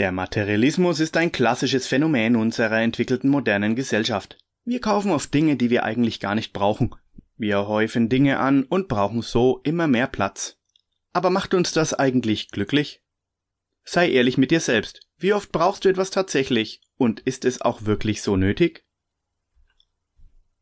Der Materialismus ist ein klassisches Phänomen unserer entwickelten modernen Gesellschaft. Wir kaufen oft Dinge, die wir eigentlich gar nicht brauchen. Wir häufen Dinge an und brauchen so immer mehr Platz. Aber macht uns das eigentlich glücklich? Sei ehrlich mit dir selbst. Wie oft brauchst du etwas tatsächlich? Und ist es auch wirklich so nötig?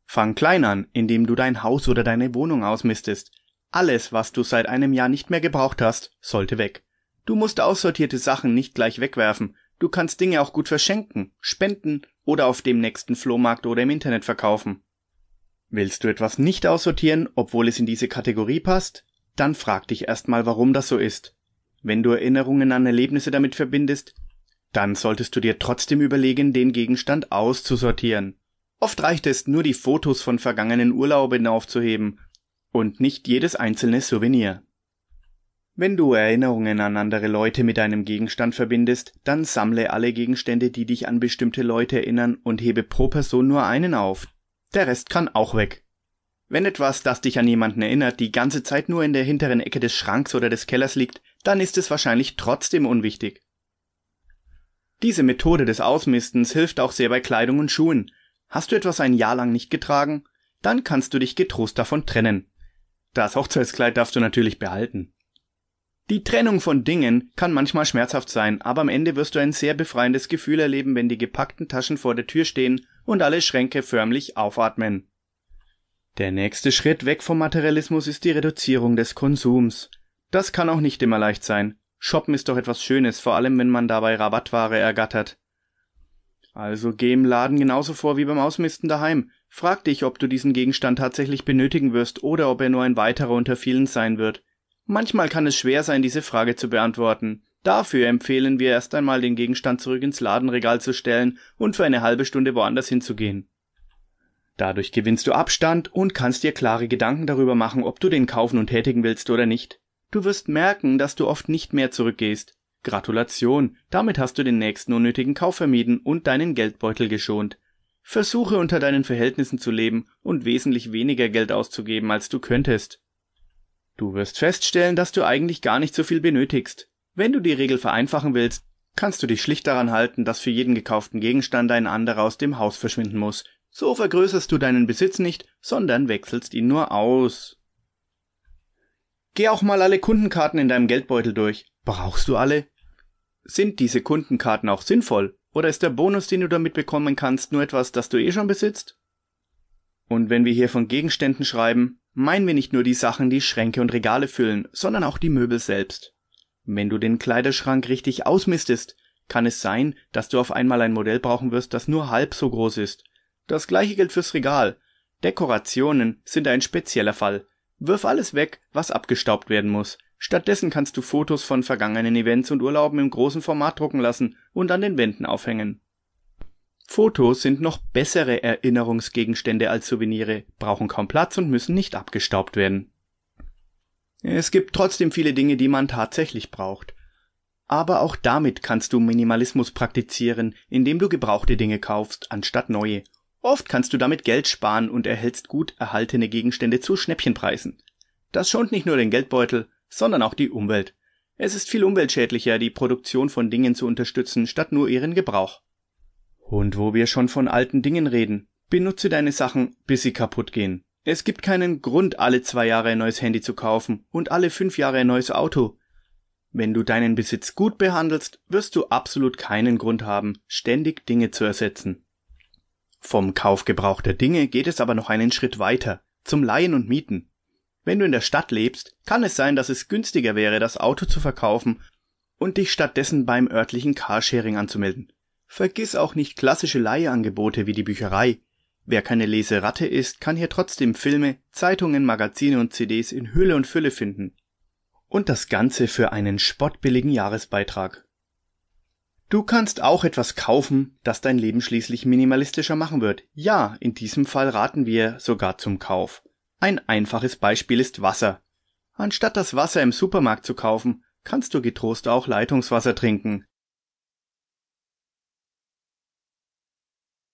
Fang klein an, indem du dein Haus oder deine Wohnung ausmistest. Alles, was du seit einem Jahr nicht mehr gebraucht hast, sollte weg. Du musst aussortierte Sachen nicht gleich wegwerfen. Du kannst Dinge auch gut verschenken, spenden oder auf dem nächsten Flohmarkt oder im Internet verkaufen. Willst du etwas nicht aussortieren, obwohl es in diese Kategorie passt? Dann frag dich erstmal, warum das so ist. Wenn du Erinnerungen an Erlebnisse damit verbindest, dann solltest du dir trotzdem überlegen, den Gegenstand auszusortieren. Oft reicht es nur, die Fotos von vergangenen Urlauben aufzuheben und nicht jedes einzelne Souvenir. Wenn du Erinnerungen an andere Leute mit einem Gegenstand verbindest, dann sammle alle Gegenstände, die dich an bestimmte Leute erinnern und hebe pro Person nur einen auf. Der Rest kann auch weg. Wenn etwas, das dich an jemanden erinnert, die ganze Zeit nur in der hinteren Ecke des Schranks oder des Kellers liegt, dann ist es wahrscheinlich trotzdem unwichtig. Diese Methode des Ausmistens hilft auch sehr bei Kleidung und Schuhen. Hast du etwas ein Jahr lang nicht getragen? Dann kannst du dich getrost davon trennen. Das Hochzeitskleid darfst du natürlich behalten. Die Trennung von Dingen kann manchmal schmerzhaft sein, aber am Ende wirst du ein sehr befreiendes Gefühl erleben, wenn die gepackten Taschen vor der Tür stehen und alle Schränke förmlich aufatmen. Der nächste Schritt weg vom Materialismus ist die Reduzierung des Konsums. Das kann auch nicht immer leicht sein. Shoppen ist doch etwas Schönes, vor allem wenn man dabei Rabattware ergattert. Also geh im Laden genauso vor wie beim Ausmisten daheim. Frag dich, ob du diesen Gegenstand tatsächlich benötigen wirst oder ob er nur ein weiterer unter vielen sein wird. Manchmal kann es schwer sein, diese Frage zu beantworten. Dafür empfehlen wir erst einmal, den Gegenstand zurück ins Ladenregal zu stellen und für eine halbe Stunde woanders hinzugehen. Dadurch gewinnst du Abstand und kannst dir klare Gedanken darüber machen, ob du den kaufen und tätigen willst oder nicht. Du wirst merken, dass du oft nicht mehr zurückgehst. Gratulation, damit hast du den nächsten unnötigen Kauf vermieden und deinen Geldbeutel geschont. Versuche unter deinen Verhältnissen zu leben und wesentlich weniger Geld auszugeben, als du könntest. Du wirst feststellen, dass du eigentlich gar nicht so viel benötigst. Wenn du die Regel vereinfachen willst, kannst du dich schlicht daran halten, dass für jeden gekauften Gegenstand ein anderer aus dem Haus verschwinden muss. So vergrößerst du deinen Besitz nicht, sondern wechselst ihn nur aus. Geh auch mal alle Kundenkarten in deinem Geldbeutel durch. Brauchst du alle? Sind diese Kundenkarten auch sinnvoll? Oder ist der Bonus, den du damit bekommen kannst, nur etwas, das du eh schon besitzt? Und wenn wir hier von Gegenständen schreiben, meinen wir nicht nur die Sachen, die Schränke und Regale füllen, sondern auch die Möbel selbst. Wenn du den Kleiderschrank richtig ausmistest, kann es sein, dass du auf einmal ein Modell brauchen wirst, das nur halb so groß ist. Das gleiche gilt fürs Regal. Dekorationen sind ein spezieller Fall. Wirf alles weg, was abgestaubt werden muss. Stattdessen kannst du Fotos von vergangenen Events und Urlauben im großen Format drucken lassen und an den Wänden aufhängen. Fotos sind noch bessere Erinnerungsgegenstände als Souvenire, brauchen kaum Platz und müssen nicht abgestaubt werden. Es gibt trotzdem viele Dinge, die man tatsächlich braucht. Aber auch damit kannst du Minimalismus praktizieren, indem du gebrauchte Dinge kaufst, anstatt neue. Oft kannst du damit Geld sparen und erhältst gut erhaltene Gegenstände zu Schnäppchenpreisen. Das schont nicht nur den Geldbeutel, sondern auch die Umwelt. Es ist viel umweltschädlicher, die Produktion von Dingen zu unterstützen, statt nur ihren Gebrauch. Und wo wir schon von alten Dingen reden, benutze deine Sachen, bis sie kaputt gehen. Es gibt keinen Grund, alle zwei Jahre ein neues Handy zu kaufen und alle fünf Jahre ein neues Auto. Wenn du deinen Besitz gut behandelst, wirst du absolut keinen Grund haben, ständig Dinge zu ersetzen. Vom Kauf gebrauchter Dinge geht es aber noch einen Schritt weiter, zum Leihen und Mieten. Wenn du in der Stadt lebst, kann es sein, dass es günstiger wäre, das Auto zu verkaufen und dich stattdessen beim örtlichen Carsharing anzumelden. Vergiss auch nicht klassische Leihangebote wie die Bücherei. Wer keine Leseratte ist, kann hier trotzdem Filme, Zeitungen, Magazine und CDs in Hülle und Fülle finden. Und das Ganze für einen spottbilligen Jahresbeitrag. Du kannst auch etwas kaufen, das dein Leben schließlich minimalistischer machen wird. Ja, in diesem Fall raten wir sogar zum Kauf. Ein einfaches Beispiel ist Wasser. Anstatt das Wasser im Supermarkt zu kaufen, kannst du getrost auch Leitungswasser trinken.